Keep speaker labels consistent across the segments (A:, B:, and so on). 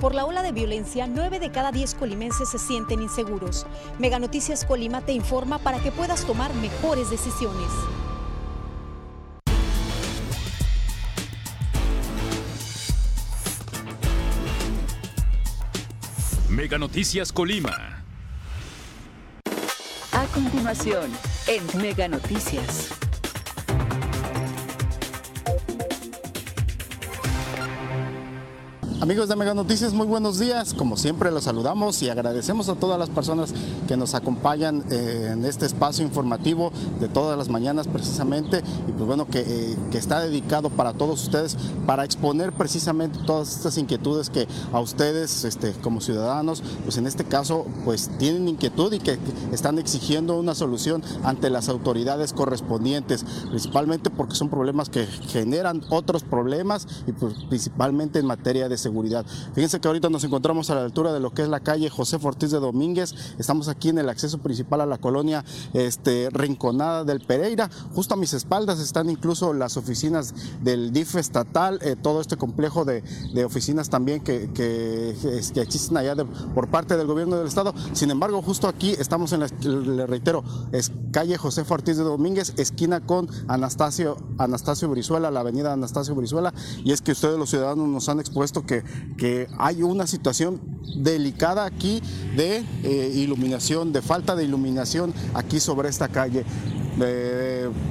A: Por la ola de violencia, 9 de cada 10 colimenses se sienten inseguros. Mega Noticias Colima te informa para que puedas tomar mejores decisiones.
B: Mega Noticias Colima.
C: A continuación, en Mega Noticias.
D: Amigos de Mega Noticias, muy buenos días. Como siempre los saludamos y agradecemos a todas las personas que nos acompañan eh, en este espacio informativo de todas las mañanas precisamente y pues bueno que, eh, que, está dedicado para todos ustedes para exponer precisamente todas estas inquietudes que a ustedes este, como ciudadanos pues en este caso pues tienen inquietud y que están exigiendo una solución ante las autoridades correspondientes principalmente porque son problemas que generan otros problemas y pues principalmente en materia de seguridad Fíjense que ahorita nos encontramos a la altura de lo que es la calle José Ortiz de Domínguez. Estamos aquí en el acceso principal a la colonia este, Rinconada del Pereira. Justo a mis espaldas están incluso las oficinas del DIF estatal, eh, todo este complejo de, oficinas también que, que, existen allá por parte del gobierno del estado. Sin embargo, justo aquí estamos en la, le reitero, es calle José Ortiz de Domínguez, esquina con Anastasio, Anastasio Brizuela, la avenida Anastasio Brizuela. Y es que ustedes los ciudadanos nos han expuesto que que, hay una situación delicada aquí de eh, iluminación, de falta de iluminación aquí sobre esta calle.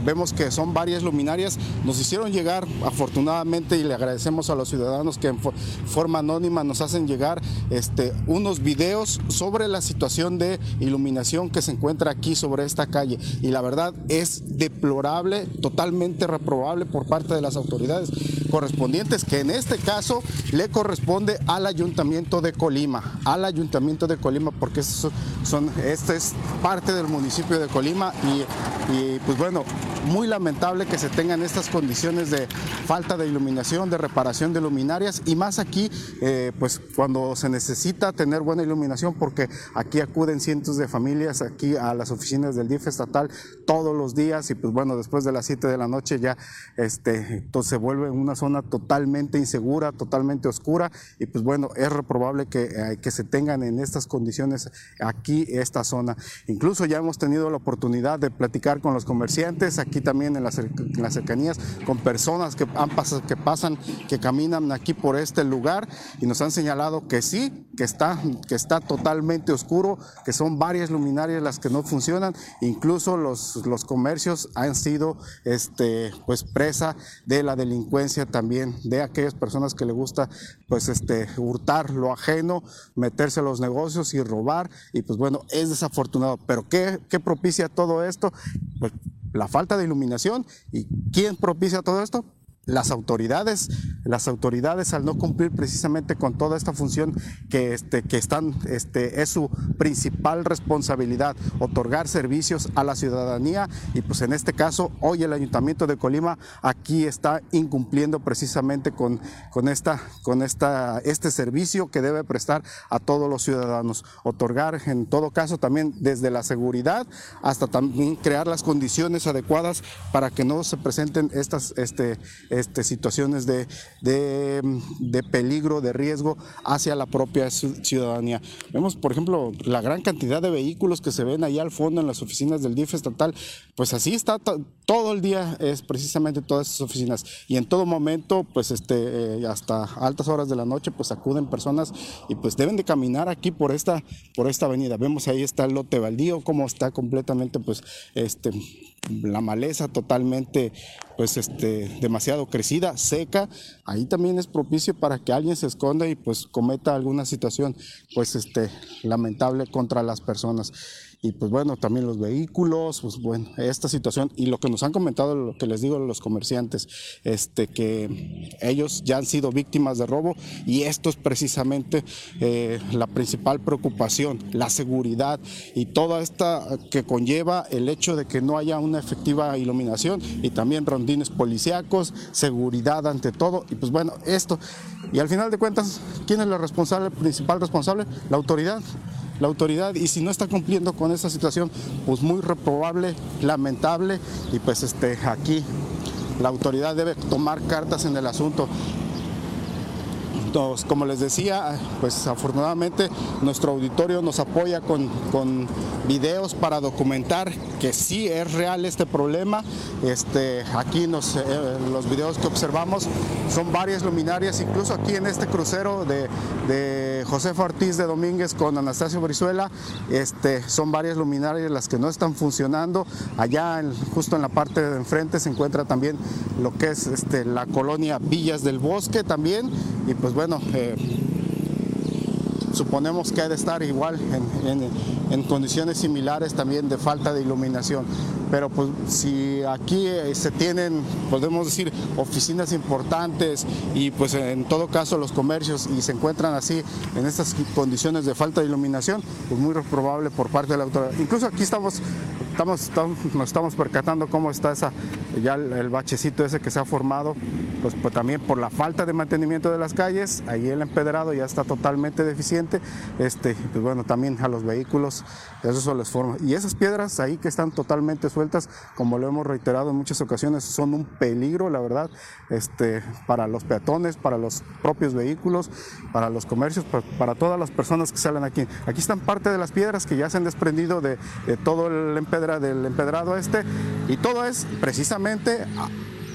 D: Vemos que son varias luminarias, nos hicieron llegar afortunadamente y le agradecemos a los ciudadanos que en forma anónima nos hacen llegar este, unos videos sobre la situación de iluminación que se encuentra aquí sobre esta calle. Y la verdad es deplorable, totalmente reprobable por parte de las autoridades correspondientes que en este caso le corresponde al ayuntamiento de Colima, al ayuntamiento de Colima porque son, este es parte del municipio de Colima y pues bueno, muy lamentable que se tengan estas condiciones de falta de iluminación, de reparación de luminarias y más aquí, eh, pues cuando se necesita tener buena iluminación porque aquí acuden cientos de familias aquí a las oficinas del DIF estatal todos los días y pues bueno, después de las 7 de la noche ya este, entonces se vuelve una zona totalmente insegura, totalmente oscura y pues bueno, es reprobable que, eh, que se tengan en estas condiciones aquí esta zona. Incluso ya hemos tenido la oportunidad de platicar con los comerciantes, aquí también en las, cercanías, con personas que, han pasado, que pasan, que caminan aquí por este lugar y nos han señalado que sí, que está, que está totalmente oscuro, que son varias luminarias las que no funcionan, incluso los, los comercios han sido este, pues presa de la delincuencia también, de aquellas personas que le gusta pues este, hurtar lo ajeno, meterse a los negocios y robar, y pues bueno, es desafortunado, pero ¿qué, qué propicia todo esto? Pues la falta de iluminación. ¿Y quién propicia todo esto? Las autoridades, las autoridades al no cumplir precisamente con toda esta función que, este, que están, este, es su principal responsabilidad, otorgar servicios a la ciudadanía. Y pues en este caso hoy el Ayuntamiento de Colima aquí está incumpliendo precisamente con, con, esta, con esta, este servicio que debe prestar a todos los ciudadanos, otorgar en todo caso también desde la seguridad hasta también crear las condiciones adecuadas para que no se presenten estas este, este, situaciones de, de, peligro, de riesgo hacia la propia ciudadanía. Vemos, por ejemplo, la gran cantidad de vehículos que se ven ahí al fondo en las oficinas del DIF estatal, pues así está todo el día, es precisamente todas esas oficinas. Y en todo momento, pues este, eh, hasta altas horas de la noche, pues acuden personas y pues deben de caminar aquí por esta, por esta avenida. Vemos ahí está el lote baldío, cómo está completamente, pues, este, la maleza totalmente pues este demasiado crecida, seca, ahí también es propicio para que alguien se esconda y pues cometa alguna situación pues este lamentable contra las personas y pues bueno, también los vehículos, pues bueno, esta situación y lo que nos han comentado, lo que les digo los comerciantes, este, que ellos ya han sido víctimas de robo y esto es precisamente eh, la principal preocupación, la seguridad y toda esta que conlleva el hecho de que no haya una efectiva iluminación y también rondines policíacos, seguridad ante todo y pues bueno, esto y al final de cuentas, ¿quién es el responsable, el principal responsable? La autoridad la autoridad y si no está cumpliendo con esa situación, pues muy reprobable, lamentable y pues este, aquí la autoridad debe tomar cartas en el asunto. Como les decía, pues afortunadamente nuestro auditorio nos apoya con, con videos para documentar que sí es real este problema. Este, aquí nos, eh, los videos que observamos son varias luminarias, incluso aquí en este crucero de, de José Ortiz de Domínguez con Anastasio Brizuela, este, son varias luminarias las que no están funcionando. Allá justo en la parte de enfrente se encuentra también lo que es este, la colonia Villas del Bosque también y pues bueno, eh, suponemos que ha de estar igual en, condiciones similares también de falta de iluminación. Pero pues si aquí eh, se tienen, podemos decir, oficinas importantes y pues en todo caso los comercios y se encuentran así en estas condiciones de falta de iluminación, pues muy probable por parte de la autoridad. Incluso aquí estamos Estamos, nos estamos percatando cómo está esa, ya el, bachecito ese que se ha formado, pues, pues, también por la falta de mantenimiento de las calles, ahí el empedrado ya está totalmente deficiente, este, pues bueno, también a los vehículos, eso les forma. Y esas piedras ahí que están totalmente sueltas, como lo hemos reiterado en muchas ocasiones, son un peligro, la verdad, este, para los peatones, para los propios vehículos, para los comercios, para, todas las personas que salen aquí. Aquí están parte de las piedras que ya se han desprendido de, de todo el empedrado del empedrado este. Y todo es precisamente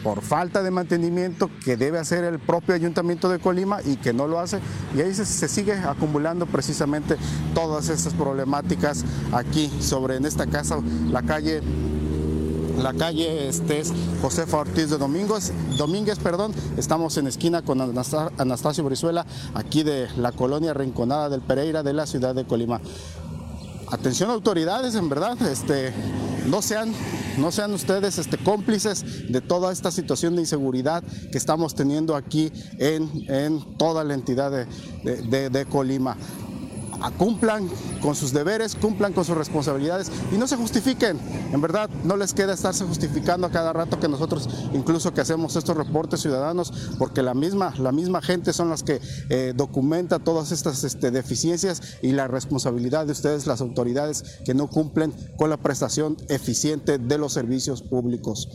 D: por falta de mantenimiento que debe hacer el propio ayuntamiento de Colima y que no lo hace. Y ahí se, sigue acumulando precisamente todas estas problemáticas aquí sobre en esta casa la calle la calle este es Josefa Ortiz de Domínguez, perdón. Estamos en esquina con Anastasio Brizuela, aquí de la colonia Rinconada del Pereira de la ciudad de Colima atención autoridades, en verdad, este, no sean, no sean ustedes este, cómplices de toda esta situación de inseguridad que estamos teniendo aquí en, en toda la entidad de, de Colima cumplan con sus deberes, cumplan con sus responsabilidades y no se justifiquen. En verdad, no les queda estarse justificando a cada rato que nosotros, incluso que hacemos estos reportes ciudadanos, porque la misma, la misma gente son las que eh, documenta todas estas este, deficiencias y la responsabilidad de ustedes, las autoridades, que no cumplen con la prestación eficiente de los servicios públicos.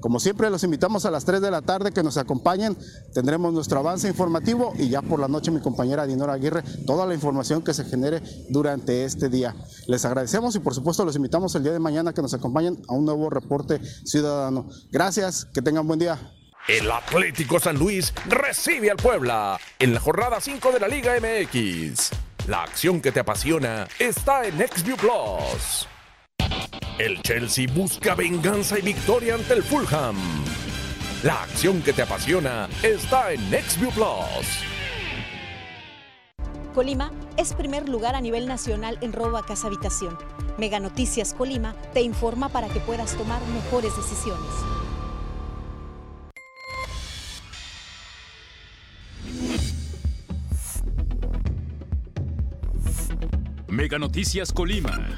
D: Como siempre, los invitamos a las 3 de la tarde que nos acompañen. Tendremos nuestro avance informativo y ya por la noche mi compañera Dinora Aguirre, toda la información que se genere durante este día. Les agradecemos y por supuesto los invitamos el día de mañana que nos acompañen a un nuevo reporte ciudadano. Gracias, que tengan buen día.
E: El Atlético San Luis recibe al Puebla en la jornada 5 de la Liga MX. La acción que te apasiona está en XView Plus. El Chelsea busca venganza y victoria ante el Fulham. La acción que te apasiona está en NextView Plus.
A: Colima es primer lugar a nivel nacional en robo a casa habitación. Mega Noticias Colima te informa para que puedas tomar mejores decisiones.
B: Mega Noticias Colima